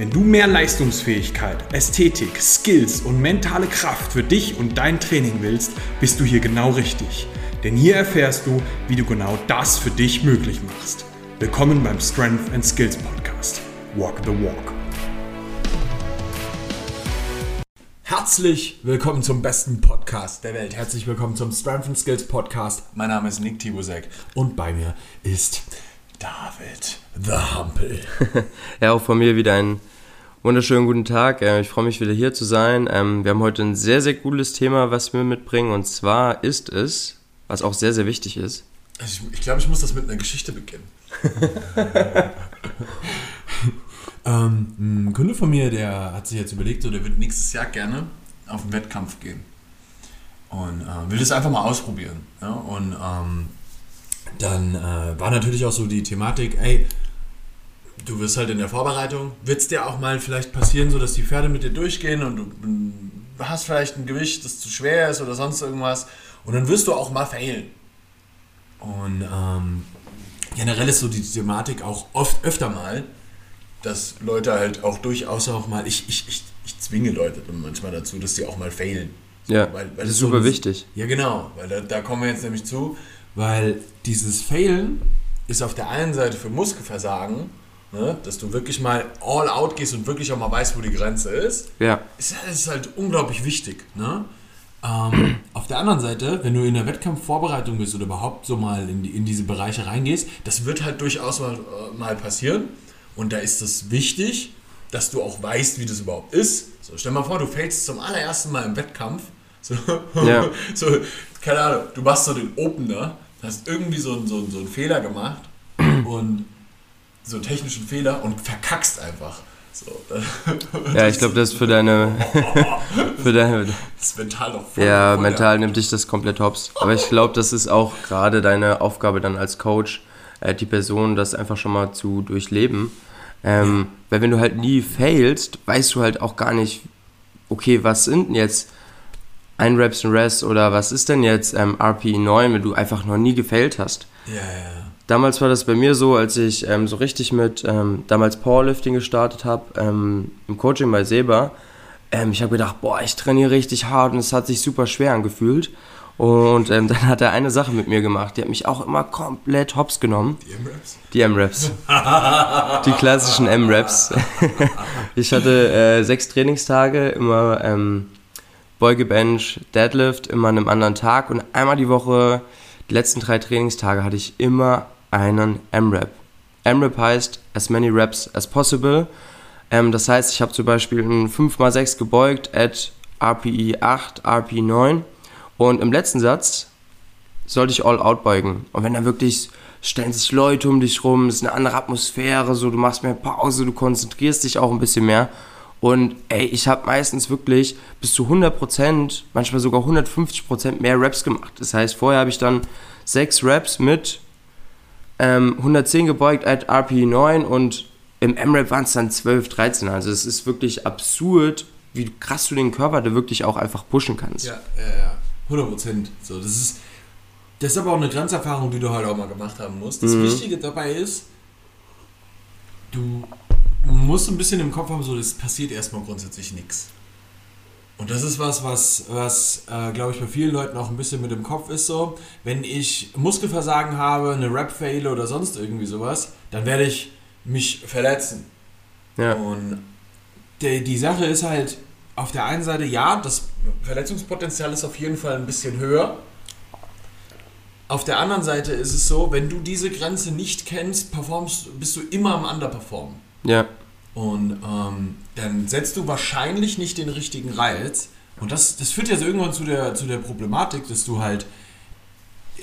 Wenn du mehr Leistungsfähigkeit, Ästhetik, Skills und mentale Kraft für dich und dein Training willst, bist du hier genau richtig. Denn hier erfährst du, wie du genau das für dich möglich machst. Willkommen beim Strength and Skills Podcast. Walk the Walk. Herzlich willkommen zum besten Podcast der Welt. Herzlich willkommen zum Strength and Skills Podcast. Mein Name ist Nick Tibusek und bei mir ist David the Hampel. ja, auch von mir wieder ein Wunderschönen guten Tag. Ich freue mich wieder hier zu sein. Ähm, wir haben heute ein sehr, sehr cooles Thema, was wir mitbringen. Und zwar ist es, was auch sehr, sehr wichtig ist. Ich, ich glaube, ich muss das mit einer Geschichte beginnen. ähm, ein Kunde von mir, der hat sich jetzt überlegt, so, der wird nächstes Jahr gerne auf einen Wettkampf gehen. Und äh, will das einfach mal ausprobieren. Ja? Und ähm, dann äh, war natürlich auch so die Thematik, ey, du wirst halt in der Vorbereitung, wird es dir auch mal vielleicht passieren, so dass die Pferde mit dir durchgehen und du hast vielleicht ein Gewicht, das zu schwer ist oder sonst irgendwas und dann wirst du auch mal failen. Und ähm, generell ist so die Thematik auch oft öfter mal, dass Leute halt auch durchaus auch mal, ich, ich, ich, ich zwinge Leute manchmal dazu, dass sie auch mal failen. So, ja, weil, weil das ist super so, wichtig. Ja, genau, weil da, da kommen wir jetzt nämlich zu, weil dieses Failen ist auf der einen Seite für Muskelversagen Ne? Dass du wirklich mal all out gehst und wirklich auch mal weißt, wo die Grenze ist. Ja. Ist, ist halt unglaublich wichtig. Ne? Ähm, auf der anderen Seite, wenn du in der Wettkampfvorbereitung bist oder überhaupt so mal in, die, in diese Bereiche reingehst, das wird halt durchaus mal, äh, mal passieren. Und da ist es wichtig, dass du auch weißt, wie das überhaupt ist. So, stell mal vor, du fällst zum allerersten Mal im Wettkampf. So, ja. so, keine Ahnung, du machst so den Opener, hast irgendwie so, so, so einen Fehler gemacht und so einen technischen Fehler und verkackst einfach. So, ja, ich glaube, das ist für deine. für deine das ist mental doch voll Ja, voll mental nimmt dich das komplett hops. Aber ich glaube, das ist auch gerade deine Aufgabe dann als Coach, äh, die Person das einfach schon mal zu durchleben. Ähm. Weil wenn du halt nie failst, weißt du halt auch gar nicht, okay, was sind denn jetzt ein Reps and Rest oder was ist denn jetzt ähm, RPE 9, wenn du einfach noch nie gefailt hast. Ja, ja. Damals war das bei mir so, als ich ähm, so richtig mit ähm, damals Powerlifting gestartet habe, ähm, im Coaching bei Seba. Ähm, ich habe gedacht, boah, ich trainiere richtig hart und es hat sich super schwer angefühlt. Und ähm, dann hat er eine Sache mit mir gemacht, die hat mich auch immer komplett hops genommen. Die M-Raps? Die M-Raps. die klassischen M-Raps. ich hatte äh, sechs Trainingstage, immer ähm, Beuge, Bench, Deadlift, immer an einem anderen Tag und einmal die Woche, die letzten drei Trainingstage hatte ich immer einen M-Rap. M-Rap heißt as many reps as possible. Ähm, das heißt, ich habe zum Beispiel ein 5x6 gebeugt at RPE 8, RPE 9 und im letzten Satz sollte ich all out beugen. Und wenn dann wirklich stellen sich Leute um dich rum, ist eine andere Atmosphäre, so du machst mehr Pause, du konzentrierst dich auch ein bisschen mehr. Und ey, ich habe meistens wirklich bis zu 100%, manchmal sogar 150% mehr Raps gemacht. Das heißt, vorher habe ich dann 6 Raps mit ähm, 110 gebeugt at RP 9 und im M-Rap waren es dann 12, 13. Also es ist wirklich absurd, wie krass du den Körper da wirklich auch einfach pushen kannst. Ja, ja, ja. 100 Prozent. So, das ist, das ist aber auch eine Grenzerfahrung, die du halt auch mal gemacht haben musst. Das mhm. Wichtige dabei ist, du musst ein bisschen im Kopf haben, so, es passiert erstmal grundsätzlich nichts. Und das ist was, was, was äh, glaube ich, bei vielen Leuten auch ein bisschen mit dem Kopf ist so. Wenn ich Muskelversagen habe, eine Rap-Fail oder sonst irgendwie sowas, dann werde ich mich verletzen. Ja. Und die, die Sache ist halt, auf der einen Seite, ja, das Verletzungspotenzial ist auf jeden Fall ein bisschen höher. auf der anderen Seite ist es so, wenn du diese Grenze nicht kennst, performst, bist du immer am Underperformen. Ja. Und ähm, dann setzt du wahrscheinlich nicht den richtigen Reiz. Und das, das führt ja so irgendwann zu der, zu der Problematik, dass du halt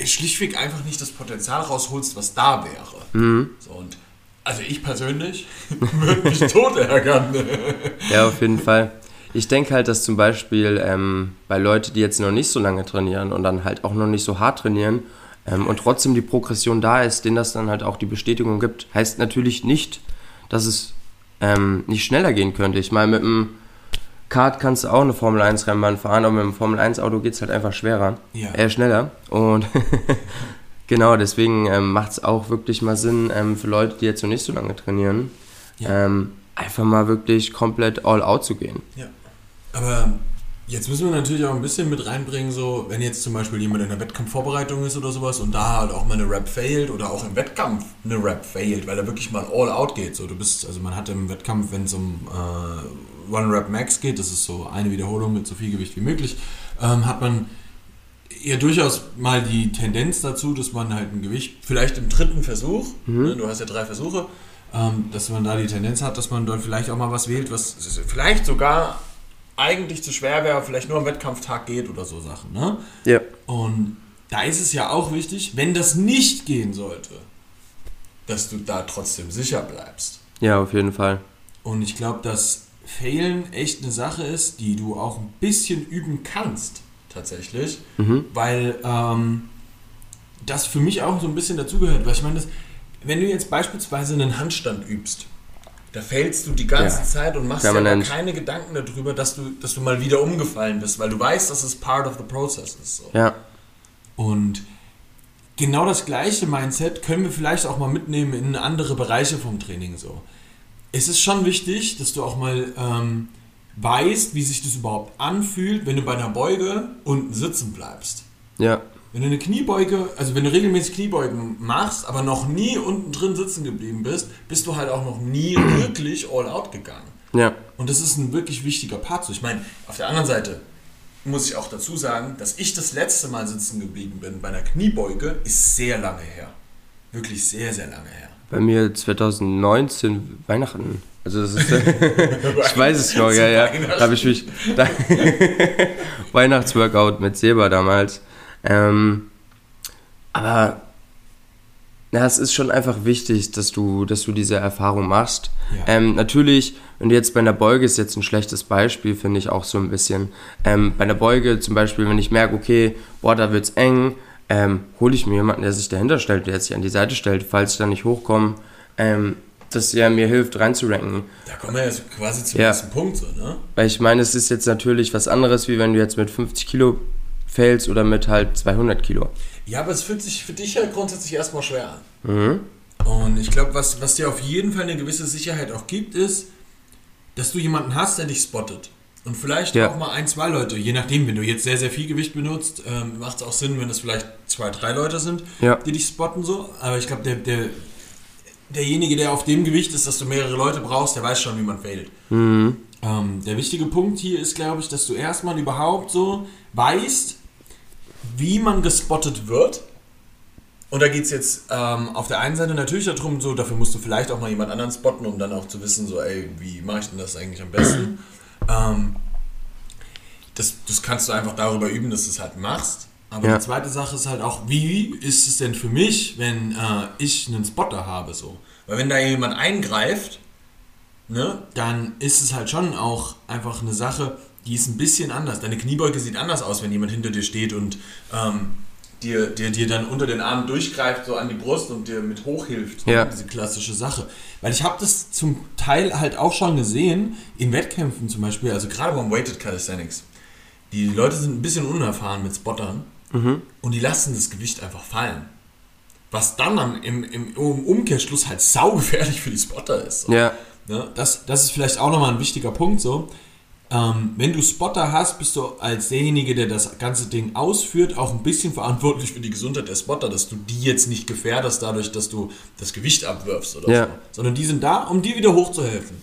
schlichtweg einfach nicht das Potenzial rausholst, was da wäre. Mhm. So, und also ich persönlich würde mich tot ärgern. Ja, auf jeden Fall. Ich denke halt, dass zum Beispiel ähm, bei Leuten, die jetzt noch nicht so lange trainieren und dann halt auch noch nicht so hart trainieren ähm, und trotzdem die Progression da ist, denen das dann halt auch die Bestätigung gibt, heißt natürlich nicht, dass es ähm, nicht schneller gehen könnte. Ich meine, mit einem Kart kannst du auch eine Formel 1 Rennbahn fahren, aber mit einem Formel 1 Auto geht es halt einfach schwerer, Ja. eher schneller. Und genau, deswegen ähm, macht es auch wirklich mal Sinn ähm, für Leute, die jetzt noch nicht so lange trainieren, Ja. ähm, einfach mal wirklich komplett all out zu gehen. Ja. Aber jetzt müssen wir natürlich auch ein bisschen mit reinbringen, so, wenn jetzt zum Beispiel jemand in der Wettkampfvorbereitung ist oder sowas und da halt auch mal eine Rap failt oder auch im Wettkampf eine Rap failt, weil er wirklich mal all out geht. So, du bist, also man hat im Wettkampf, wenn es um äh, One Rep Max geht, das ist so eine Wiederholung mit so viel Gewicht wie möglich, ähm, hat man ja durchaus mal die Tendenz dazu, dass man halt ein Gewicht, vielleicht im dritten Versuch, ne, du hast ja drei Versuche, ähm, dass man da die Tendenz hat, dass man dort vielleicht auch mal was wählt, was vielleicht sogar eigentlich zu schwer wäre, vielleicht nur am Wettkampftag geht oder so Sachen. Ne? Ja. Und da ist es ja auch wichtig, wenn das nicht gehen sollte, dass du da trotzdem sicher bleibst. Ja, auf jeden Fall. Und ich glaube, dass Failen echt eine Sache ist, die du auch ein bisschen üben kannst, tatsächlich. Mhm. Weil ähm, das für mich auch so ein bisschen dazugehört. Weil ich meine, wenn du jetzt beispielsweise einen Handstand übst, da fällst du die ganze Ja. Zeit und machst dir aber keine Gedanken darüber, dass du, dass du mal wieder umgefallen bist, weil du weißt, dass es part of the process ist. So. Ja. Und genau das gleiche Mindset können wir vielleicht auch mal mitnehmen in andere Bereiche vom Training so. Es ist schon wichtig, dass du auch mal ähm, weißt, wie sich das überhaupt anfühlt, wenn du bei einer Beuge unten sitzen bleibst. Ja. Wenn du eine Kniebeuge, also wenn du regelmäßig Kniebeugen machst, aber noch nie unten drin sitzen geblieben bist, bist du halt auch noch nie wirklich all out gegangen. Ja. Und das ist ein wirklich wichtiger Part. So, Ich meine, auf der anderen Seite muss ich auch dazu sagen, dass ich das letzte Mal sitzen geblieben bin bei einer Kniebeuge, ist sehr lange her. Wirklich sehr, sehr lange her. Bei mir 2019 Weihnachten. Also das ist, ich weiß es noch, ja, ja. Da habe ich mich da, Weihnachtsworkout mit Seba damals. Ähm, aber ja, es ist schon einfach wichtig, dass du, dass du diese Erfahrung machst. Ja. Ähm, natürlich, wenn du jetzt bei einer Beuge ist jetzt ein schlechtes Beispiel, finde ich auch so ein bisschen. Ähm, bei einer Beuge zum Beispiel, wenn ich merke, okay, boah, da wird's eng, ähm, hole ich mir jemanden, der sich dahinter stellt, der sich an die Seite stellt, falls ich da nicht hochkomme, ähm, dass er mir hilft, reinzuranken. Da kommen wir jetzt quasi zum Ja. nächsten Punkt, so, ne? Weil ich meine, es ist jetzt natürlich was anderes, wie wenn du jetzt mit 50 Kilo fällst oder mit halt 200 Kilo. Ja, aber es fühlt sich für dich ja grundsätzlich erstmal schwer an. Mhm. Und ich glaube, was, was dir auf jeden Fall eine gewisse Sicherheit auch gibt, ist, dass du jemanden hast, der dich spottet. Und vielleicht Ja. auch mal ein, zwei Leute, je nachdem, wenn du jetzt sehr, sehr viel Gewicht benutzt, ähm, macht es auch Sinn, wenn es vielleicht zwei, drei Leute sind, Ja. die dich spotten so. Aber ich glaube, der, der, derjenige, der auf dem Gewicht ist, dass du mehrere Leute brauchst, der weiß schon, wie man failt. Mhm. Ähm, der wichtige Punkt hier ist, glaube ich, dass du erstmal überhaupt so weißt, wie man gespottet wird. Und da geht es jetzt ähm, auf der einen Seite natürlich darum, so, dafür musst du vielleicht auch mal jemand anderen spotten, um dann auch zu wissen, so, ey, wie mache ich denn das eigentlich am besten? ähm, das, das kannst du einfach darüber üben, dass du es halt machst. Aber Ja. die zweite Sache ist halt auch, wie ist es denn für mich, wenn äh, ich einen Spotter habe? So? Weil wenn da jemand eingreift, ne, dann ist es halt schon auch einfach eine Sache, die ist ein bisschen anders. Deine Kniebeuge sieht anders aus, wenn jemand hinter dir steht und ähm, dir, dir, dir dann unter den Armen durchgreift, so an die Brust und dir mit hochhilft. Ja. Diese klassische Sache. Weil ich habe das zum Teil halt auch schon gesehen, in Wettkämpfen zum Beispiel, also gerade beim Weighted Calisthenics. Die Leute sind ein bisschen unerfahren mit Spottern Mhm. und die lassen das Gewicht einfach fallen. Was dann am, im, im Umkehrschluss halt saugefährlich für die Spotter ist. So. Ja. Ne? Das, das ist vielleicht auch nochmal ein wichtiger Punkt so. Ähm, wenn du Spotter hast, bist du als derjenige, der das ganze Ding ausführt, auch ein bisschen verantwortlich für die Gesundheit der Spotter, dass du die jetzt nicht gefährdest dadurch, dass du das Gewicht abwirfst oder Ja. so. Sondern die sind da, um dir wieder hochzuhelfen.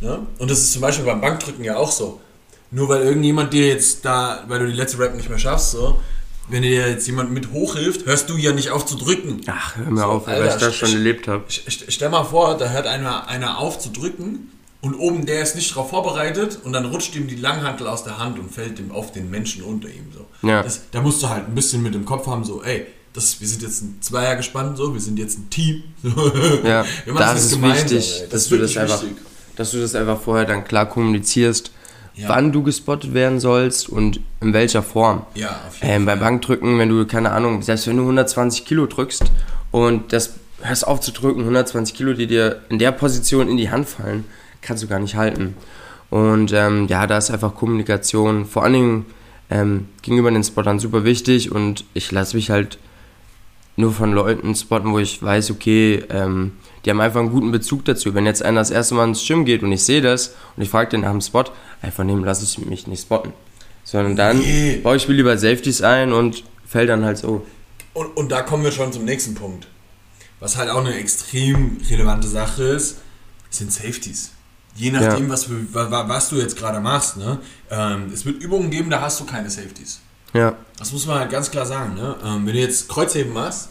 Ne? Und das ist zum Beispiel beim Bankdrücken ja auch so. Nur weil irgendjemand dir jetzt da, weil du die letzte Rap nicht mehr schaffst, so, wenn dir jetzt jemand mit hochhilft, hörst du ja nicht auf zu drücken. Ach, hör mir so, auf, Alter, weil ich das schon erlebt habe. Stell mal vor, da hört einer, einer auf zu drücken und oben der ist nicht darauf vorbereitet und dann rutscht ihm die Langhantel aus der Hand und fällt ihm auf den Menschen unter ihm. So. Ja. Das, da musst du halt ein bisschen mit dem Kopf haben, so, ey, das, wir sind jetzt ein Zweier gespannt, so, wir sind jetzt ein Team. Ja, das, das ist wichtig, das dass, du das einfach, dass du das einfach vorher dann klar kommunizierst, ja. wann du gespottet werden sollst und in welcher Form. Ja, auf jeden ähm, Fall. Beim Bankdrücken, wenn du, keine Ahnung, selbst wenn du 120 Kilo drückst und das hörst auf zu drücken, 120 Kilo, die dir in der Position in die Hand fallen, kannst du gar nicht halten. Und ähm, ja, da ist einfach Kommunikation, vor allen Dingen ähm, gegenüber den Spottern super wichtig und ich lasse mich halt nur von Leuten spotten, wo ich weiß, okay, ähm, die haben einfach einen guten Bezug dazu. Wenn jetzt einer das erste Mal ins Gym geht und ich sehe das und ich frage den nach dem Spot, einfach nehmen lasse ich mich nicht spotten. Sondern dann nee. baue ich mir lieber Safeties ein und fällt dann halt so. Und, und da kommen wir schon zum nächsten Punkt. Was halt auch eine extrem relevante Sache ist, sind Safeties. Je nachdem, ja. was, was, du jetzt gerade machst. Ne? Ähm, es wird Übungen geben, da hast du keine Safeties. Ja. Das muss man halt ganz klar sagen. Ne? Ähm, wenn du jetzt Kreuzheben machst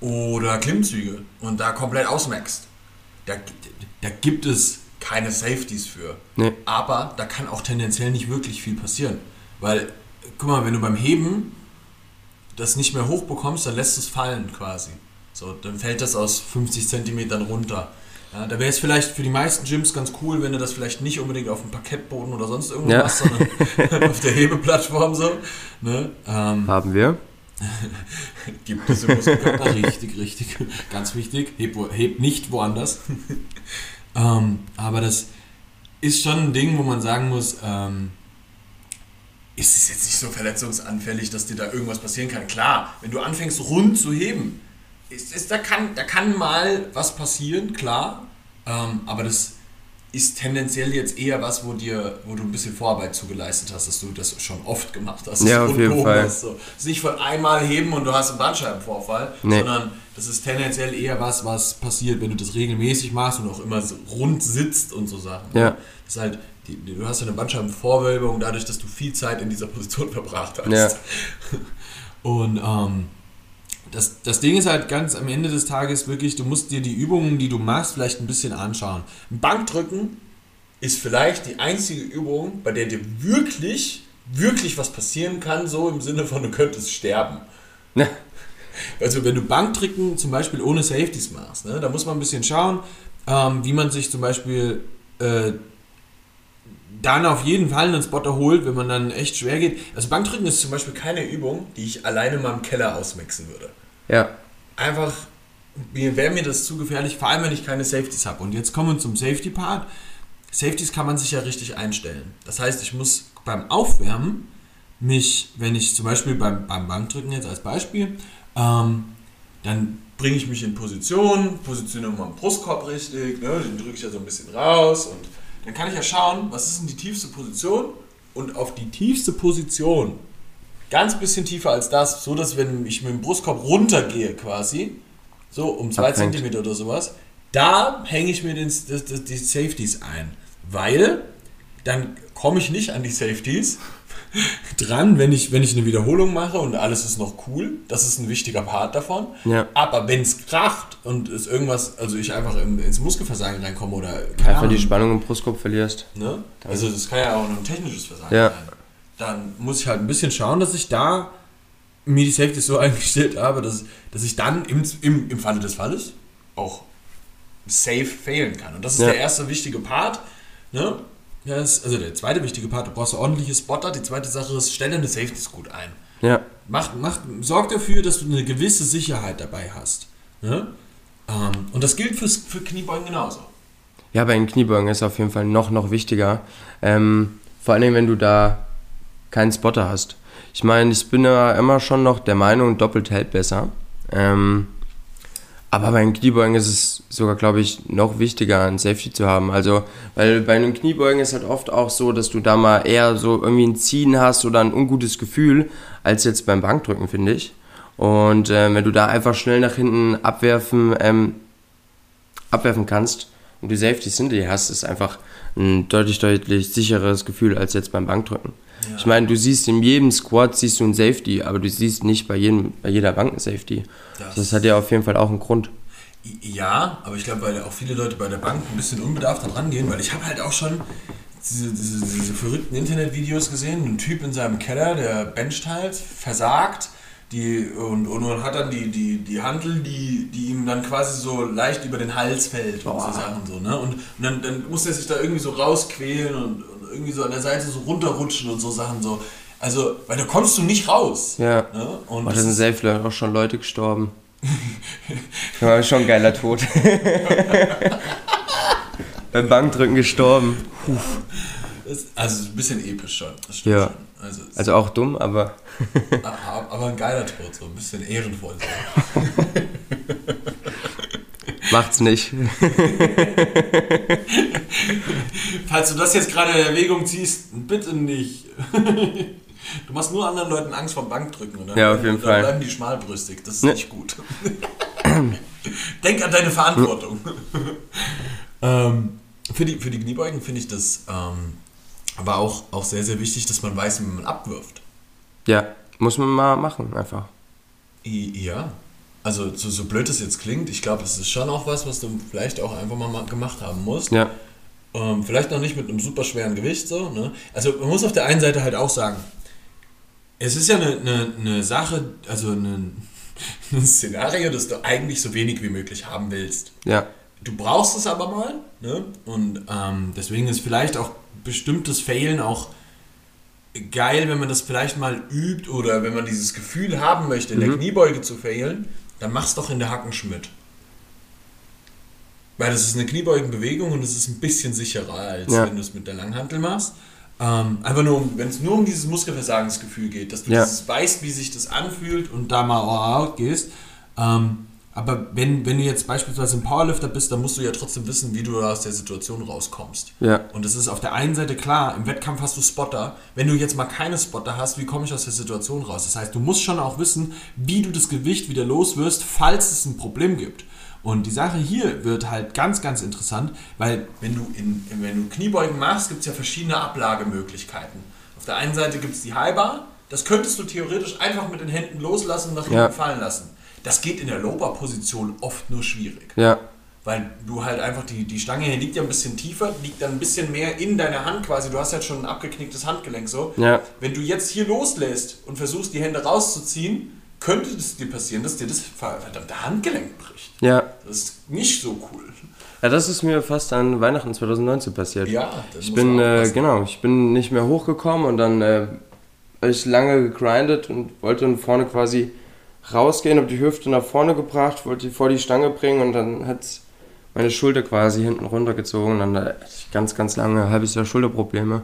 oder Klimmzüge und da komplett ausmaxst, da, da gibt es keine Safeties für. Nee. Aber da kann auch tendenziell nicht wirklich viel passieren. Weil, guck mal, wenn du beim Heben das nicht mehr hochbekommst, dann lässt es fallen quasi. So, dann fällt das aus 50 Zentimetern runter. Ja, da wäre es vielleicht für die meisten Gyms ganz cool, wenn du das vielleicht nicht unbedingt auf dem Parkettboden oder sonst irgendwo ja. machst, sondern auf der Hebeplattform so. Ne? Ähm, Haben wir. Gibt es im Muskelkörper, richtig, richtig. Ganz wichtig, heb, heb nicht woanders. ähm, aber das ist schon ein Ding, wo man sagen muss, ähm, ist es jetzt nicht so verletzungsanfällig, dass dir da irgendwas passieren kann. Klar, wenn du anfängst rund zu heben, ist, ist, da, kann, da kann mal was passieren, klar. Ähm, aber das ist tendenziell jetzt eher was, wo dir, wo du ein bisschen Vorarbeit zugeleistet hast, dass du das schon oft gemacht hast. Ja, auf jeden Fall. Hast, so. Das ist nicht von einmal heben und du hast einen Bandscheibenvorfall, nee. sondern das ist tendenziell eher was, was passiert, wenn du das regelmäßig machst und auch immer so rund sitzt und so Sachen. Ja. Das ist halt, die, du hast ja eine Bandscheibenvorwölbung dadurch, dass du viel Zeit in dieser Position verbracht hast. Ja. Und ähm, das, das Ding ist halt ganz am Ende des Tages wirklich, du musst dir die Übungen, die du machst, vielleicht ein bisschen anschauen. Bankdrücken ist vielleicht die einzige Übung, bei der dir wirklich, wirklich was passieren kann, so im Sinne von, du könntest sterben. Ne? Also wenn du Bankdrücken zum Beispiel ohne Safeties machst, ne, da muss man ein bisschen schauen, ähm, wie man sich zum Beispiel äh, dann auf jeden Fall einen Spotter holt, wenn man dann echt schwer geht. Also Bankdrücken ist zum Beispiel keine Übung, die ich alleine mal im Keller ausmaxen würde. Ja. Einfach wäre mir das zu gefährlich, vor allem wenn ich keine Safeties habe. Und jetzt kommen wir zum Safety-Part. Safeties kann man sich ja richtig einstellen. Das heißt, ich muss beim Aufwärmen mich, wenn ich zum Beispiel beim, beim Bankdrücken jetzt als Beispiel, ähm, dann bringe ich mich in Position, positioniere meinen Brustkorb richtig, ne, den drücke ich ja so ein bisschen raus und dann kann ich ja schauen, was ist denn die tiefste Position? Und auf die tiefste Position ganz bisschen tiefer als das, so dass wenn ich mit dem Brustkorb runtergehe quasi, so um zwei Zentimeter oder sowas, da hänge ich mir den, das, das, die Safeties ein, weil dann komme ich nicht an die Safeties dran, wenn ich, wenn ich eine Wiederholung mache und alles ist noch cool. Das ist ein wichtiger Part davon. Ja. Aber wenn es kracht und es irgendwas, also ich einfach ins Muskelversagen reinkomme oder einfach Ahnung, die Spannung im Brustkorb verlierst. Ne? Also das kann ja auch ein technisches Versagen ja. sein dann muss ich halt ein bisschen schauen, dass ich da mir die Safety so eingestellt habe, dass, dass ich dann im, im, im Falle des Falles auch safe failen kann. Und das ist ja. der erste wichtige Part. Ne? Das, also der zweite wichtige Part, du brauchst ordentliche Spotter. Die zweite Sache ist, stelle eine Safety gut ein. Ja. Mach, mach, sorg dafür, dass du eine gewisse Sicherheit dabei hast. Ne? Ähm, und das gilt fürs, für Kniebeugen genauso. Ja, bei den Kniebeugen ist auf jeden Fall noch, noch wichtiger. Ähm, vor allem, wenn du da keinen Spotter hast. Ich meine, ich bin ja immer schon noch der Meinung, doppelt hält besser. Ähm, aber bei den Kniebeugen ist es sogar, glaube ich, noch wichtiger, ein Safety zu haben. Also, weil bei den Kniebeugen ist halt oft auch so, dass du da mal eher so irgendwie ein Ziehen hast oder ein ungutes Gefühl, als jetzt beim Bankdrücken, finde ich. Und äh, wenn du da einfach schnell nach hinten abwerfen, ähm, abwerfen kannst und die Safeties hinter dir hast, ist einfach ein deutlich, deutlich sicheres Gefühl als jetzt beim Bankdrücken. Ja. Ich meine, du siehst in jedem Squad siehst du ein Safety, aber du siehst nicht bei, jedem, bei jeder Bank ein Safety. Das, das hat ja auf jeden Fall auch einen Grund. Ja, aber ich glaube, weil auch viele Leute bei der Bank ein bisschen unbedarft dran gehen, weil ich habe halt auch schon diese, diese, diese verrückten Internetvideos gesehen, ein Typ in seinem Keller, der bencht halt, versagt, die, und, und, und hat dann die, die, die Handel, die, die ihm dann quasi so leicht über den Hals fällt und so Sachen so, ne? Und, und dann, dann muss er sich da irgendwie so rausquälen und, und, irgendwie so an der Seite so runterrutschen und so Sachen so. Also, weil da kommst du nicht raus. Ja. Ne? Und da sind safe auch schon Leute gestorben. das war schon ein geiler Tod. Beim Bankdrücken gestorben. Puh. also ein bisschen episch schon. ja. Schon. Also, also, auch dumm, aber. aber ein geiler Tod, so ein bisschen ehrenvoll. Macht's nicht. Falls du das jetzt gerade in Erwägung ziehst, bitte nicht. Du machst nur anderen Leuten Angst vom Bankdrücken, oder? Ja, auf jeden dann Fall. Dann bleiben die schmalbrüstig. Das ist ne. nicht gut. Denk an deine Verantwortung. ähm, für, die, für die Kniebeugen finde ich das ähm, aber auch, auch sehr, sehr wichtig, dass man weiß, wie man abwirft. Ja, muss man mal machen, einfach. Ja, also so, so blöd es jetzt klingt, ich glaube, es ist schon auch was, was du vielleicht auch einfach mal gemacht haben musst. Ja. Ähm, vielleicht noch nicht mit einem super schweren Gewicht so. Ne? Also man muss auf der einen Seite halt auch sagen, es ist ja eine, eine, eine Sache, also ein, ein Szenario, das du eigentlich so wenig wie möglich haben willst. Ja. Du brauchst es aber mal, ne? Und ähm, deswegen ist vielleicht auch bestimmtes Failen auch geil, wenn man das vielleicht mal übt oder wenn man dieses Gefühl haben möchte, in mhm. der Kniebeuge zu failen, dann mach's doch in der Hackenschmidt. Weil das ist eine Kniebeugenbewegung und es ist ein bisschen sicherer, als ja. wenn du es mit der Langhantel machst. Ähm, einfach nur, wenn es nur um dieses Muskelversagensgefühl geht, dass du ja. weißt, wie sich das anfühlt und da mal out gehst. Ähm, aber wenn, wenn du jetzt beispielsweise ein Powerlifter bist, dann musst du ja trotzdem wissen, wie du aus der Situation rauskommst. Ja. Und es ist auf der einen Seite klar, im Wettkampf hast du Spotter. Wenn du jetzt mal keine Spotter hast, wie komme ich aus der Situation raus? Das heißt, du musst schon auch wissen, wie du das Gewicht wieder los wirst, falls es ein Problem gibt. Und die Sache hier wird halt ganz, ganz interessant, weil wenn du, in, wenn du Kniebeugen machst, gibt es ja verschiedene Ablagemöglichkeiten. Auf der einen Seite gibt es die Highbar, das könntest du theoretisch einfach mit den Händen loslassen und nach hinten ja. fallen lassen. Das geht in der Low-Bar-Position oft nur schwierig. Ja. Weil du halt einfach, die, die Stange hier liegt ja ein bisschen tiefer, liegt dann ein bisschen mehr in deiner Hand quasi. Du hast halt schon ein abgeknicktes Handgelenk so. Ja. Wenn du jetzt hier loslässt und versuchst, die Hände rauszuziehen, könnte es dir passieren, dass dir das verdammte Handgelenk bricht. Ja. Das ist nicht so cool. Ja, das ist mir fast an Weihnachten 2019 passiert. Ja, das ich bin äh, genau, ich bin nicht mehr hochgekommen und dann äh, habe ich lange gegrindet und wollte vorne quasi rausgehen, habe die Hüfte nach vorne gebracht, wollte die vor die Stange bringen und dann hat meine Schulter quasi hinten runtergezogen. Dann hatte ich ganz, ganz lange halbes Jahr Schulterprobleme.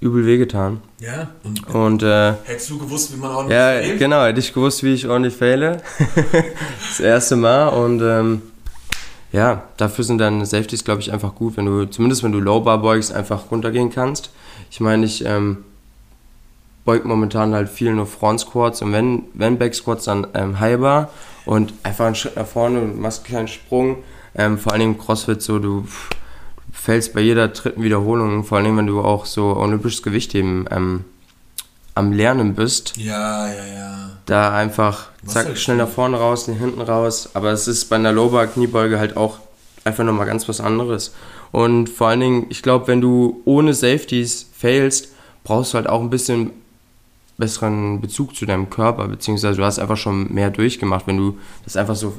Übel wehgetan. Ja, und, und äh, hättest du gewusst, wie man ordentlich Ja, failt? genau, hätte ich gewusst, wie ich ordentlich fehle. das erste Mal und ähm, ja, dafür sind dann Safeties, glaube ich, einfach gut, wenn du, zumindest wenn du Low Bar beugst, einfach runtergehen kannst. Ich meine, ich ähm, beugt momentan halt viel nur Front Squats und wenn, wenn Back Squats dann ähm, High Bar und einfach einen Schritt nach vorne und machst einen kleinen Sprung. Ähm, vor allem im CrossFit so, du, fällst bei jeder dritten Wiederholung, vor allem wenn du auch so olympisches Gewichtheben ähm, am Lernen bist. Ja, ja, ja. Da einfach, zack, schnell nach vorne raus, hinten raus. Aber es ist bei einer Lower Kniebeuge halt auch einfach nochmal ganz was anderes. Und vor allen Dingen, ich glaube, wenn du ohne Safeties failst, brauchst du halt auch ein bisschen besseren Bezug zu deinem Körper, beziehungsweise du hast einfach schon mehr durchgemacht, wenn du das einfach so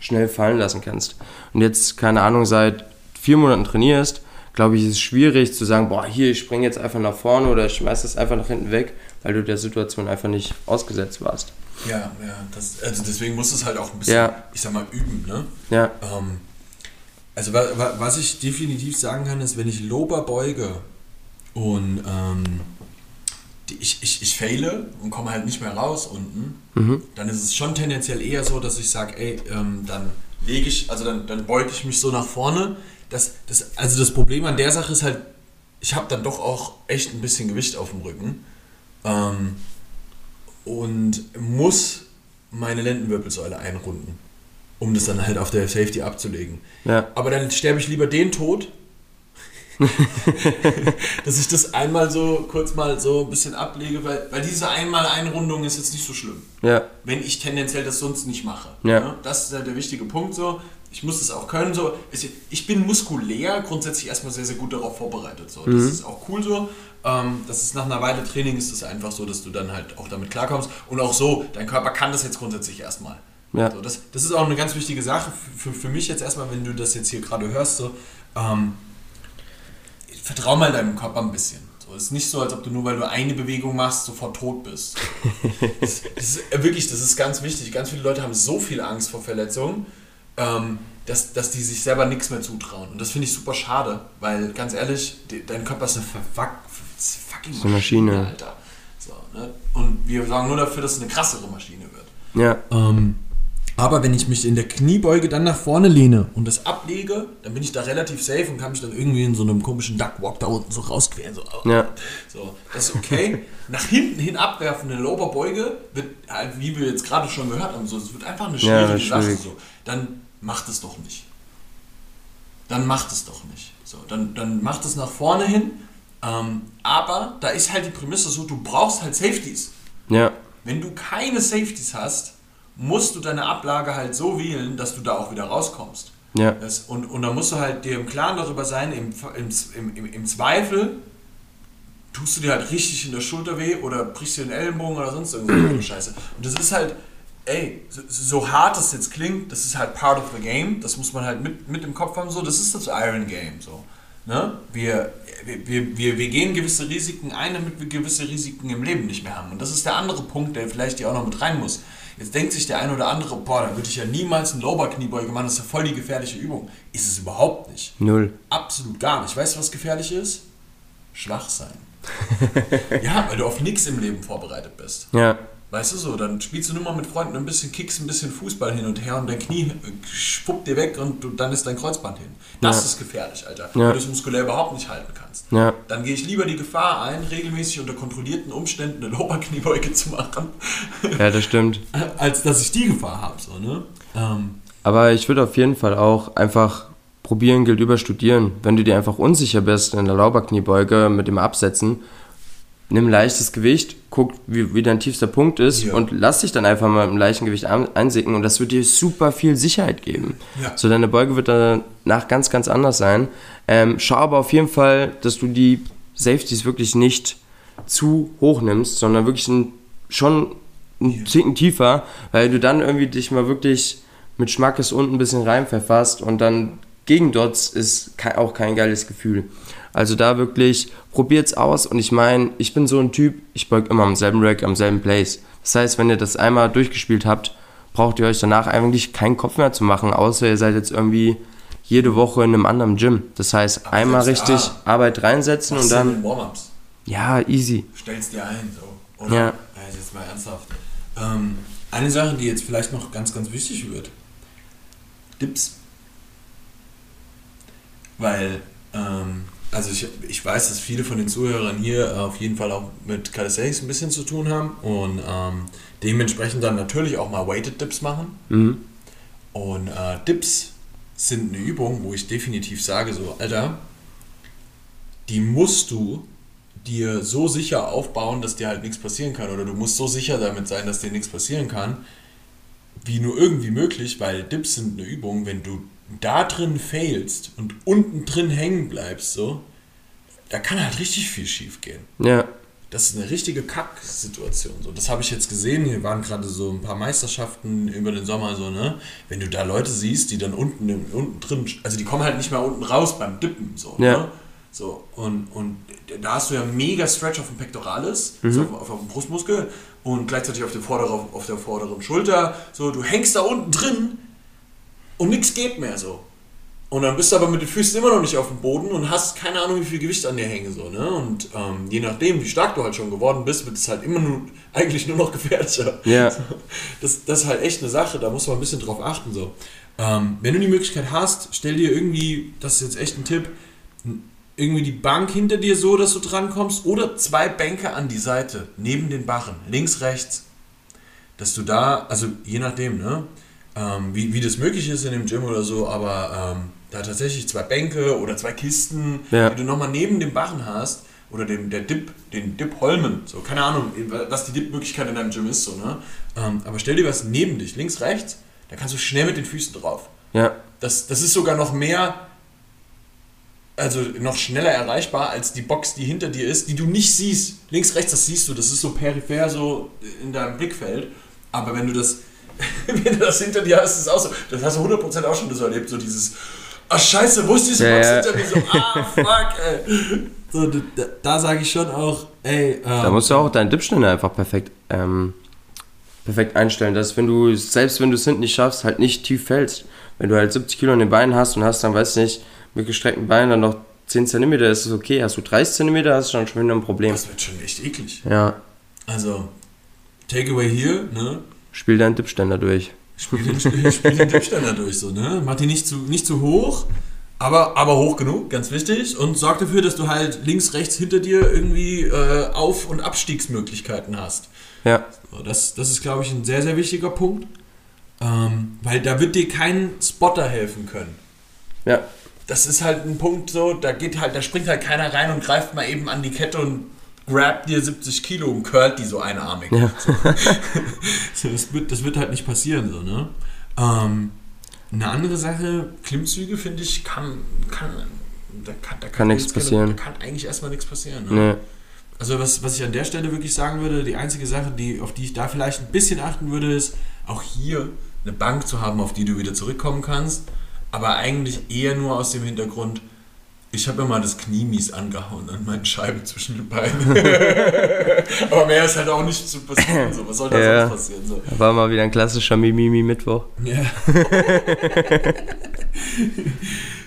schnell fallen lassen kannst. Und jetzt, keine Ahnung, seit vier Monaten trainierst, glaube ich, ist es schwierig zu sagen, boah, hier, ich springe jetzt einfach nach vorne oder ich schmeiß das einfach nach hinten weg, weil du der Situation einfach nicht ausgesetzt warst. Ja, ja, das, also deswegen musst du es halt auch ein bisschen, ja. ich sag mal, üben, ne? Ja. Ähm, also was ich definitiv sagen kann, ist, wenn ich Lober beuge und ähm, ich, ich, ich faile und komme halt nicht mehr raus unten, mhm. dann ist es schon tendenziell eher so, dass ich sage, ey, ähm, dann lege ich, also dann, dann beuge ich mich so nach vorne. Das, das, also das Problem an der Sache ist halt, ich habe dann doch auch echt ein bisschen Gewicht auf dem Rücken ähm, und muss meine Lendenwirbelsäule einrunden, um das dann halt auf der Safety abzulegen. Ja. Aber dann sterbe ich lieber den Tod, dass ich das einmal so kurz mal so ein bisschen ablege, weil, weil diese einmal Einrundung ist jetzt nicht so schlimm. Ja. Wenn ich tendenziell das sonst nicht mache. Ja. Ne? Das ist halt der wichtige Punkt so. Ich muss das auch können. So. Es- Ich bin muskulär grundsätzlich erstmal sehr, sehr gut darauf vorbereitet. So. Das ist auch cool so. Ähm, das ist nach einer Weile Training ist das einfach so, dass du dann halt auch damit klarkommst. Und auch so, dein Körper kann das jetzt grundsätzlich erstmal. Ja. So, das, das ist auch eine ganz wichtige Sache für, für, für mich jetzt erstmal, wenn du das jetzt hier gerade hörst. So, ähm, vertrau mal deinem Körper ein bisschen. So, es ist nicht so, als ob du nur weil du eine Bewegung machst, sofort tot bist. das, das ist äh, wirklich, das ist ganz wichtig. Ganz viele Leute haben so viel Angst vor Verletzungen, ähm, dass, dass die sich selber nichts mehr zutrauen. Und das finde ich super schade, weil ganz ehrlich, die, dein Körper ist eine verfuck, fucking So eine Maschine. Alter. So, ne? Und wir sorgen nur dafür, dass es eine krassere Maschine wird. Ja. Ähm, aber wenn ich mich in der Kniebeuge dann nach vorne lehne und das ablege, dann bin ich da relativ safe und kann mich dann irgendwie in so einem komischen Duckwalk da unten so rausqueren. So, Ja. so das ist okay. nach hinten hin abwerfen, eine Oberbeuge, wird, halt, wie wir jetzt gerade schon gehört haben, so, es wird einfach eine Ja, schwierige Sache. schwierig. So. Dann macht es doch nicht. Dann macht es doch nicht. So, dann, dann macht es nach vorne hin. Ähm, aber da ist halt die Prämisse so, du brauchst halt Safeties. Ja. Wenn du keine Safeties hast, musst du deine Ablage halt so wählen, dass du da auch wieder rauskommst. Ja. Das, und, und da musst du halt dir im Klaren darüber sein, im, im, im, im Zweifel tust du dir halt richtig in der Schulter weh oder brichst dir den Ellenbogen oder sonst irgendwas Scheiße. Und das ist halt, ey, so, so hart das jetzt klingt, das ist halt part of the game, das muss man halt mit, mit im Kopf haben, so, das ist das Iron Game, so. Ne? Wir, wir, wir, wir, wir gehen gewisse Risiken ein, damit wir gewisse Risiken im Leben nicht mehr haben. Und das ist der andere Punkt, der vielleicht hier auch noch mit rein muss. Jetzt denkt sich der eine oder andere, boah, da würde ich ja niemals einen Lower-Kniebeuge machen, das ist ja voll die gefährliche Übung. Ist es überhaupt nicht. Null. Absolut gar nicht. Weißt du, was gefährlich ist? Schwach sein. ja, weil du auf nichts im Leben vorbereitet bist. Ja. Weißt du so, dann spielst du nur mal mit Freunden ein bisschen Kicks, ein bisschen Fußball hin und her und dein Knie äh, schwuppt dir weg und du, dann ist dein Kreuzband hin. Das Ja. ist gefährlich, Alter. Ja. Wenn du es muskulär überhaupt nicht halten kannst. Ja. Dann gehe ich lieber die Gefahr ein, regelmäßig unter kontrollierten Umständen eine Lower-Kniebeuge zu machen, Ja, das stimmt. als dass ich die Gefahr habe. So, ne? ähm, Aber ich würde auf jeden Fall auch einfach probieren, gilt über studieren. Wenn du dir einfach unsicher bist in der Lauberkniebeuge mit dem Absetzen, nimm leichtes Gewicht, guck, wie, wie dein tiefster Punkt ist Ja. und lass dich dann einfach mal im leichten Gewicht ein- einsinken und das wird dir super viel Sicherheit geben. Ja. So, deine Beuge wird danach ganz, ganz anders sein. Ähm, schau aber auf jeden Fall, dass du die Safeties wirklich nicht zu hoch nimmst, sondern wirklich ein, schon einen Ticken tiefer, weil du dann irgendwie dich mal wirklich mit Schmackes unten ein bisschen reinpfefferst und dann gegen Dots ist auch kein geiles Gefühl. Also da wirklich, probiert's aus und ich meine, ich bin so ein Typ, ich beug immer am selben Rack, am selben Place. Das heißt, wenn ihr das einmal durchgespielt habt, braucht ihr euch danach eigentlich keinen Kopf mehr zu machen, außer ihr seid jetzt irgendwie jede Woche in einem anderen Gym. Das heißt, einmal selbst richtig da Arbeit reinsetzen und dann, Warm-Ups? ja, easy. stellst dir ein, so. Oder? Ja. ja jetzt mal ernsthaft. Ähm, eine Sache, die jetzt vielleicht noch ganz, ganz wichtig wird. Dips. Weil, ähm, also ich, ich weiß, dass viele von den Zuhörern hier auf jeden Fall auch mit Calisthenics ein bisschen zu tun haben und ähm, dementsprechend dann natürlich auch mal Weighted Dips machen. Mhm. Und äh, Dips sind eine Übung, wo ich definitiv sage, so, Alter, die musst du dir so sicher aufbauen, dass dir halt nichts passieren kann. Oder du musst so sicher damit sein, dass dir nichts passieren kann, wie nur irgendwie möglich, weil Dips sind eine Übung, wenn du da drin failst und unten drin hängen bleibst, so, da kann halt richtig viel schief gehen. Ja, Das ist eine richtige Kack-Situation. So, das habe ich jetzt gesehen. Hier waren gerade so ein paar Meisterschaften über den Sommer, so, ne? Wenn du da Leute siehst, die dann unten, im- unten drin, also die kommen halt nicht mehr unten raus beim Dippen, so, Ja. ne? So, und, und da hast du ja mega Stretch auf dem Pectoralis, so auf, auf dem Brustmuskel und gleichzeitig auf, der vorderen, auf der vorderen Schulter. So, du hängst da unten drin und nichts geht mehr so. Und dann bist du aber mit den Füßen immer noch nicht auf dem Boden und hast keine Ahnung, wie viel Gewicht an dir hängen. So, ne? Und ähm, je nachdem, wie stark du halt schon geworden bist, wird es halt immer nur, eigentlich nur noch gefährlicher. Ja. Das, das ist halt echt eine Sache, da muss man ein bisschen drauf achten. So. Ähm, wenn du die Möglichkeit hast, stell dir irgendwie, das ist jetzt echt ein Tipp, irgendwie die Bank hinter dir so, dass du drankommst oder zwei Bänke an die Seite, neben den Barren, links, rechts, dass du da, also je nachdem, ne? Ähm, wie, wie das möglich ist in dem Gym oder so, aber ähm, da tatsächlich zwei Bänke oder zwei Kisten, Ja. die du nochmal neben dem Barren hast oder dem, der Dip, den Dip-Holmen, so, keine Ahnung, was die Dip-Möglichkeit in deinem Gym ist, so, ne? Ähm, aber stell dir was neben dich, links, rechts, da kannst du schnell mit den Füßen drauf. Ja, Das, das ist sogar noch mehr, also noch schneller erreichbar als die Box, die hinter dir ist, die du nicht siehst. Links, rechts, das siehst du, das ist so peripher so in deinem Blickfeld. Aber wenn du das, wenn du das hinter dir hast, ist es auch so. Das hast du 100% auch schon so erlebt, so dieses, ah scheiße, wo ist diese Ja, Box ja. hinter mir? So, ah fuck, ey. So, da, da sage ich schon auch, ey, da ähm, musst du auch deinen Dipständer einfach perfekt, ähm, perfekt einstellen, dass wenn du, selbst wenn du es hinten nicht schaffst, halt nicht tief fällst. Wenn du halt 70 Kilo in den Beinen hast und hast dann, weiß nicht, mit gestreckten Beinen dann noch 10 cm, ist es okay. Hast du 30 cm, hast du dann schon wieder ein Problem. das wird schon echt eklig. Ja, Also, Takeaway hier, ne? Spiel deinen Dipständer durch. Spiel den, spiel den Tischständer durch, so, ne? Mach die nicht zu, nicht zu hoch, aber, aber hoch genug, ganz wichtig. Und sorg dafür, dass du halt links, rechts hinter dir irgendwie äh, Auf- und Abstiegsmöglichkeiten hast. Ja, So, das, das ist, glaube ich, ein sehr, sehr wichtiger Punkt. Ähm, weil da wird dir kein Spotter helfen können. ja, Das ist halt ein Punkt so, da geht halt, da springt halt keiner rein und greift mal eben an die Kette und grabt dir 70 Kilo und curlt die so einarmig. Ja. So, das, wird, das wird halt nicht passieren, so, ne? Ähm, eine andere Sache, Klimmzüge, finde ich, kann, kann, da kann, da Kann nichts jetzt keine- passieren. Da kann eigentlich erstmal nichts passieren. Ne? ne, Also was, was ich an der Stelle wirklich sagen würde, die einzige Sache, die, auf die ich da vielleicht ein bisschen achten würde, ist auch hier eine Bank zu haben, auf die du wieder zurückkommen kannst. Aber eigentlich eher nur aus dem Hintergrund, ich habe mal das Knie mies angehauen an meinen Scheiben zwischen den Beinen. Aber mehr ist halt auch nicht zu passieren. So. Was soll da Ja. sonst passieren? So. war mal wieder ein klassischer Mimimi-Mittwoch. Ja.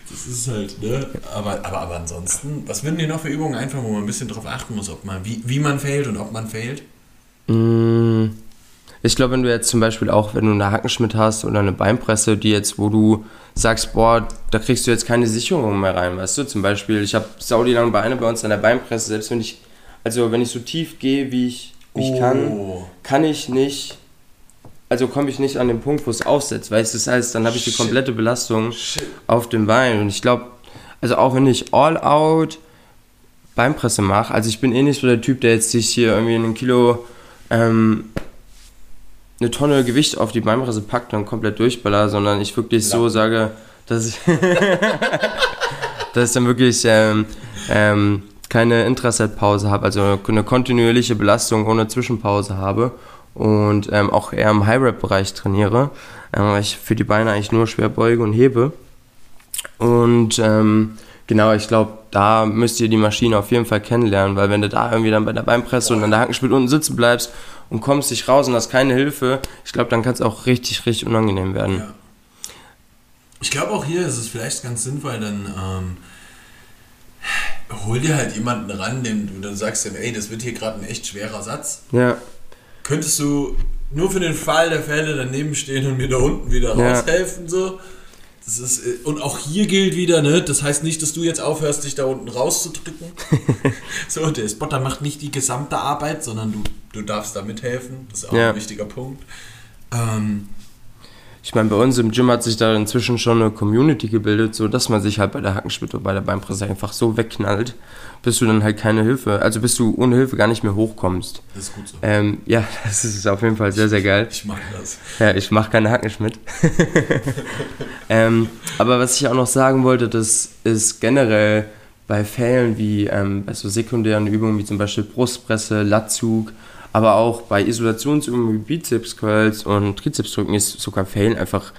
das ist halt, ne? Aber, aber, aber ansonsten, was würden dir noch für Übungen einfallen, wo man ein bisschen drauf achten muss, ob man, wie, wie man failt und ob man failt? Mm, Ich glaube, wenn du jetzt zum Beispiel auch, wenn du eine Hackenschmidt hast oder eine Beinpresse, die jetzt, wo du sagst, boah, da kriegst du jetzt keine Sicherung mehr rein, weißt du? Zum Beispiel, ich habe saudi lange Beine bei uns an der Beinpresse, selbst wenn ich, also wenn ich so tief gehe, wie ich, wie ich kann, Oh. kann ich nicht, also komme ich nicht an den Punkt, wo es aufsetzt, weißt du? Das heißt, dann habe ich die komplette Belastung Shit. auf dem Bein und ich glaube, also auch wenn ich all out Beinpresse mache, also ich bin eh nicht so der Typ, der jetzt sich hier irgendwie ein Kilo ähm, eine Tonne Gewicht auf die Beinpresse packt und komplett durchballer, sondern ich wirklich so sage, dass ich, dass ich dann wirklich ähm, ähm, keine Intraset-Pause habe, also eine kontinuierliche Belastung ohne Zwischenpause habe und ähm, auch eher im High-Rep-Bereich trainiere, ähm, weil ich für die Beine eigentlich nur schwer beuge und hebe. Und ähm, genau, ich glaube, da müsst ihr die Maschine auf jeden Fall kennenlernen, weil wenn du da irgendwie dann bei der Beinpresse und an der Hackenspitze unten sitzen bleibst und kommst nicht raus und hast keine Hilfe, ich glaube, dann kann es auch richtig, richtig unangenehm werden. Ja. Ich glaube auch hier ist es vielleicht ganz sinnvoll, dann ähm, hol dir halt jemanden ran, den du dann sagst, dem, ey, das wird hier gerade ein echt schwerer Satz. Ja, Könntest du nur für den Fall der Fälle daneben stehen und mir da unten wieder Ja. raushelfen, so? Das ist, äh, und auch hier gilt wieder, ne? Das heißt nicht, dass du jetzt aufhörst, dich da unten rauszudrücken. so, der Spotter macht nicht die gesamte Arbeit, sondern du, du darfst da mithelfen. Das ist auch Ja. ein wichtiger Punkt. Ähm, ich meine, bei uns im Gym hat sich da inzwischen schon eine Community gebildet, so dass man sich halt bei der Hackenspitze und bei der Beinpresse einfach so wegknallt, bis du dann halt keine Hilfe, also bis du ohne Hilfe gar nicht mehr hochkommst. das ist gut so. Ähm, ja, das ist auf jeden Fall sehr, sehr geil. Ich mag das. Ja, ich mache keine Hackenschmidt. ähm, aber was ich auch noch sagen wollte, das ist generell bei Fällen wie ähm, bei so sekundären Übungen wie zum Beispiel Brustpresse, Latzug, aber auch bei Isolationsübungen wie Bizeps Curls und Trizepsdrücken ist sogar Fällen einfach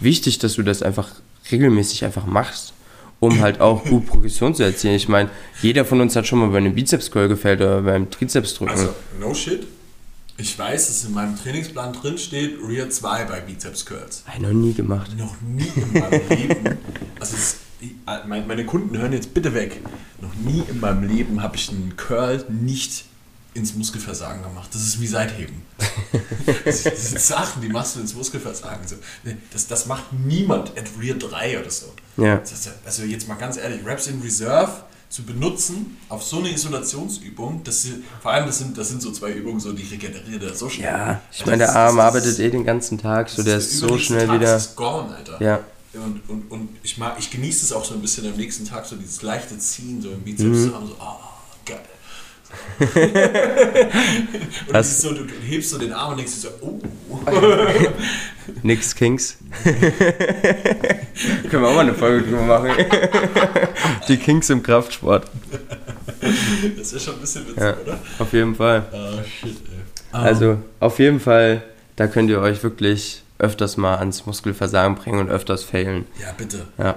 wichtig, dass du das einfach regelmäßig einfach machst, um halt auch gut Progression zu erzielen. Ich meine, jeder von uns hat schon mal bei einem Bizeps Curl gefällt oder beim Trizepsdrücken. Also, no shit. Ich weiß, dass in meinem Trainingsplan drin steht Rear 2 bei Bizeps Curls. Hab ich noch nie gemacht. Noch nie in meinem Leben. Also es, mein- meine Kunden hören jetzt bitte weg. Noch nie in meinem Leben habe ich einen Curl nicht ins Muskelversagen gemacht. Das ist wie Seitheben. Das sind Sachen, die machst du ins Muskelversagen. So, Das, das macht niemand at Rear 3 oder so. Ja. Das Also jetzt mal ganz ehrlich, Reps in Reserve zu benutzen auf so eine Isolationsübung, dass sie, vor allem das sind, das sind so zwei Übungen, so die regeneriert er so schnell. Ja, ich also meine, der Arm arbeitet eh den ganzen Tag, so der ist so schnell Tag wieder. Ist gone, Alter. Ja. Und, und, und ich mag, ich genieße es auch so ein bisschen am nächsten Tag, so dieses leichte Ziehen, so im Bizeps mhm. zu haben, so, oh, geil. und so, du hebst so den Arm und denkst so, oh. Nix Kings. Können wir auch mal eine Folge drüber machen. Die Kings im Kraftsport. Das ist schon ein bisschen witzig, ja, oder? Auf jeden Fall. Oh, shit, ey. Also, auf jeden Fall, da könnt ihr euch wirklich öfters mal ans Muskelversagen bringen und öfters failen. Ja, bitte. Ja.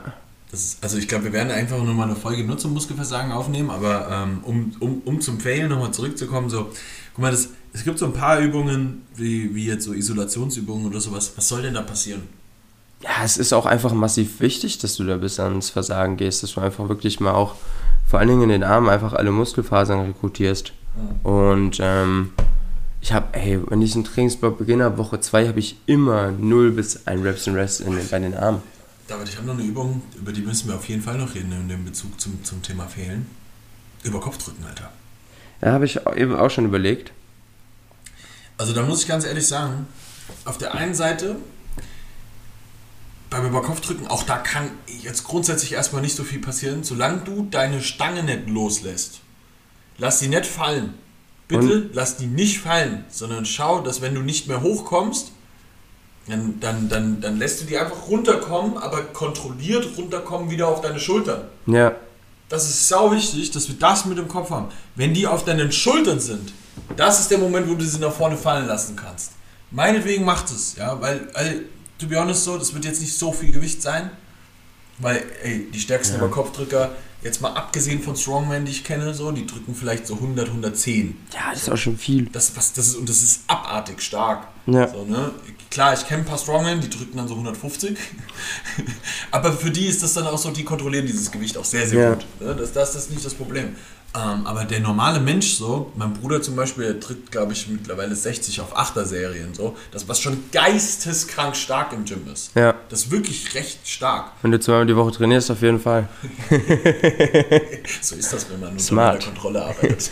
Ist, also ich glaube, wir werden einfach nur mal eine Folge nur zum Muskelversagen aufnehmen, aber ähm, um, um, um zum Failen nochmal zurückzukommen, so, guck mal, das, es gibt so ein paar Übungen, wie, wie jetzt so Isolationsübungen oder sowas. Was soll denn da passieren? Ja, es ist auch einfach massiv wichtig, dass du da bis ans Versagen gehst, dass du einfach wirklich mal auch, vor allen Dingen in den Armen, einfach alle Muskelfasern rekrutierst. Ja. Und ähm, ich habe, ey, wenn ich einen Trainingsblock beginne, Woche 2, habe ich immer 0 bis 1 Reps and Rest in, bei den Armen. David, ich habe noch eine Übung, über die müssen wir auf jeden Fall noch reden in dem Bezug zum, zum Thema Fehlen. Über Kopfdrücken, Alter. Ja, habe ich eben auch schon überlegt. Also da muss ich ganz ehrlich sagen, auf der einen Seite beim Überkopfdrücken, auch da kann jetzt grundsätzlich erstmal nicht so viel passieren, solange du deine Stange nicht loslässt. Lass sie nicht fallen. Bitte Und? lass die nicht fallen, sondern schau, dass wenn du nicht mehr hochkommst, dann, dann, dann, dann lässt du die einfach runterkommen, aber kontrolliert runterkommen wieder auf deine Schultern. Ja. Das ist sau wichtig, dass wir das mit dem Kopf haben. Wenn die auf deinen Schultern sind, das ist der Moment, wo du sie nach vorne fallen lassen kannst. Meinetwegen macht es, ja, weil, weil, to be honest so, das wird jetzt nicht so viel Gewicht sein, weil, ey, die stärksten ja. Kopfdrücker, jetzt mal abgesehen von Strongman, die ich kenne, so, die drücken vielleicht so 100, 110. Ja, das ist auch schon viel. Das, was, das ist, und das ist abartig stark. Ja. So, ne? Klar, ich kenne ein paar Strongmen, die drücken dann so 150. Aber für die ist das dann auch so, die kontrollieren dieses Gewicht auch sehr, sehr ja. gut. Ne? Das, das, das ist nicht das Problem. Ähm, aber der normale Mensch so, mein Bruder zum Beispiel, der tritt, glaube ich, mittlerweile 60 auf 8er Serien so, das was schon geisteskrank stark im Gym ist. Ja. Das ist wirklich recht stark. Wenn du zweimal die Woche trainierst, auf jeden Fall. so ist das, wenn man nur Smart. mit der Kontrolle arbeitet.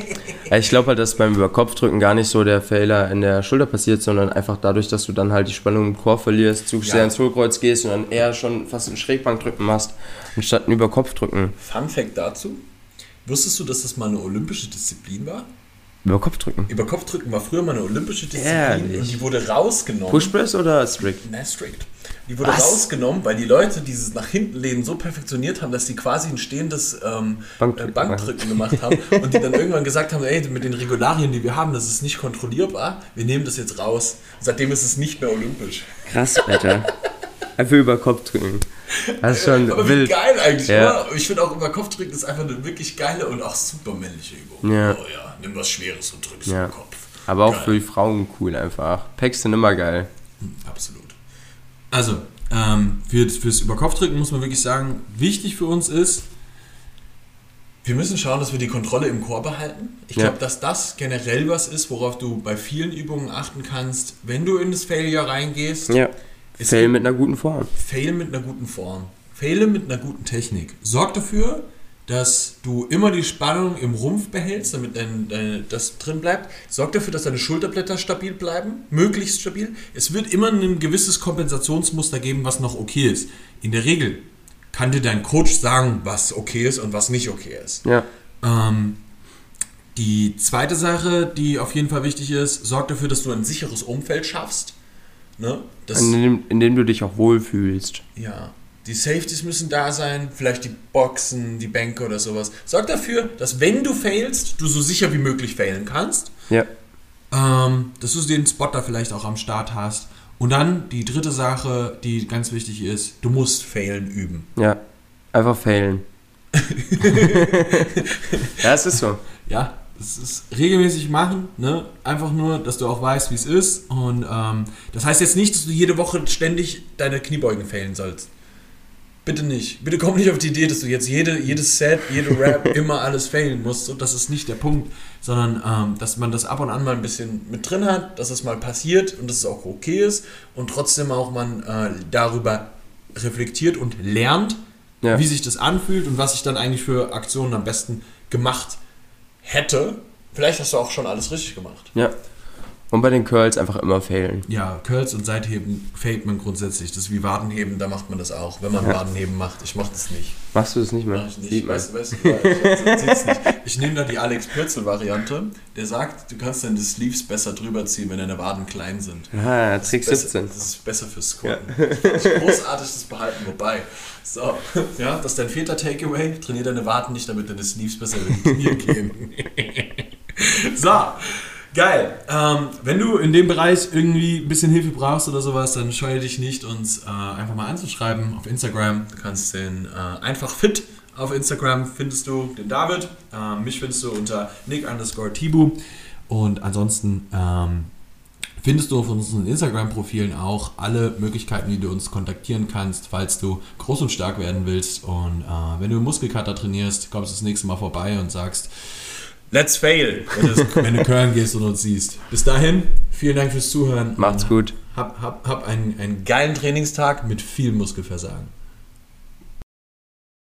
ich glaube halt, dass beim Überkopfdrücken gar nicht so der Fehler in der Schulter passiert, sondern einfach dadurch, dass du dann halt die Spannung im Chor verlierst, zu ja. sehr ins Hohlkreuz gehst und dann eher schon fast ein Schrägbankdrücken machst, anstatt ein Überkopfdrücken. Fun Fact dazu, Wusstest du, dass das mal eine olympische Disziplin war? Über Kopfdrücken. Über Kopfdrücken war früher mal eine olympische Disziplin Ehrlich? und die wurde rausgenommen. Pushpress oder strict? Nein, strict. Die wurde Was? rausgenommen, weil die Leute dieses nach hinten lehnen so perfektioniert haben, dass sie quasi ein stehendes ähm, Bankdrücken, äh, Bankdrücken gemacht haben und die dann irgendwann gesagt haben, ey, mit den Regularien, die wir haben, das ist nicht kontrollierbar, wir nehmen das jetzt raus. Seitdem ist es nicht mehr olympisch. Krass, Alter. Einfach über Kopfdrücken. Das ist schon Aber wild. wie geil eigentlich, ja. oder? Ich finde auch über Kopfdrücken ist einfach eine wirklich geile und auch super männliche Übung. Ja. Oh ja, nimm was Schweres und drückst ja. im Kopf. Aber auch geil. für die Frauen cool einfach. Packs sind immer geil. Hm, absolut. Also, ähm, für, fürs Überkopfdrücken muss man wirklich sagen, wichtig für uns ist, wir müssen schauen, dass wir die Kontrolle im Chor behalten. Ich glaube, ja. dass das generell was ist, worauf du bei vielen Übungen achten kannst, wenn du in das Failure reingehst. Ja Fail mit einer guten Form. Fail mit einer guten Form. Fail mit einer guten Technik. Sorg dafür, dass du immer die Spannung im Rumpf behältst, damit dein, dein, das drin bleibt. Sorg dafür, dass deine Schulterblätter stabil bleiben, möglichst stabil. Es wird immer ein gewisses Kompensationsmuster geben, was noch okay ist. In der Regel kann dir dein Coach sagen, was okay ist und was nicht okay ist. Ja. Ähm, die zweite Sache, die auf jeden Fall wichtig ist, sorg dafür, dass du ein sicheres Umfeld schaffst. Ne? Das, in, dem, in dem du dich auch wohlfühlst. Ja. Die Safeties müssen da sein, vielleicht die Boxen, die Bänke oder sowas. Sorg dafür, dass wenn du failst, du so sicher wie möglich failen kannst. Ja. Ähm, dass du den Spotter vielleicht auch am Start hast. Und dann die dritte Sache, die ganz wichtig ist, du musst failen üben. Ja, einfach failen. ja, es ist so. Ja, das ist regelmäßig machen, ne? Einfach nur, dass du auch weißt, wie es ist. Und ähm, das heißt jetzt nicht, dass du jede Woche ständig deine Kniebeugen failen sollst. Bitte nicht. Bitte komm nicht auf die Idee, dass du jetzt jede, jedes Set, jede Rap immer alles failen musst. Und das ist nicht der Punkt, sondern ähm, dass man das ab und an mal ein bisschen mit drin hat, dass es mal passiert und dass es auch okay ist und trotzdem auch man äh, darüber reflektiert und lernt, ja. wie sich das anfühlt und was ich dann eigentlich für Aktionen am besten gemacht hätte. Vielleicht hast du auch schon alles richtig gemacht. Ja. Und bei den Curls einfach immer failen. Ja, Curls und Seitheben failt man grundsätzlich. Das ist wie Wadenheben, da macht man das auch, wenn man ja. Wadenheben macht. Ich mach das nicht. Machst du das nicht mehr? Mach ich nicht. Sieht weißt, weißt du, ich, ich, ich nehme da die Alex Pürzel-Variante. Der sagt, du kannst die Sleeves besser drüber ziehen, wenn deine Waden klein sind. Ah, Trick 17. Das ist besser fürs Squatten. Ja. großartig das behalten. Wobei, so, ja, das ist dein vierter Takeaway. Trainier deine Waden nicht, damit deine Sleeves besser über die Knie gehen. so. Geil. Ähm, wenn du in dem Bereich irgendwie ein bisschen Hilfe brauchst oder sowas, dann scheue dich nicht, uns äh, einfach mal anzuschreiben auf Instagram. Du kannst den äh, einfach fit auf Instagram findest du den David. Ähm, mich findest du unter Nick underscore Tibu. Und ansonsten ähm, findest du auf unseren Instagram-Profilen auch alle Möglichkeiten, wie du uns kontaktieren kannst, falls du groß und stark werden willst. Und äh, wenn du Muskelkater trainierst, kommst du das nächste Mal vorbei und sagst, Let's fail, wenn, du Köln gehst und uns siehst. Bis dahin, vielen Dank fürs Zuhören. Macht's gut. Hab, hab, hab einen, einen geilen Trainingstag mit viel Muskelversagen.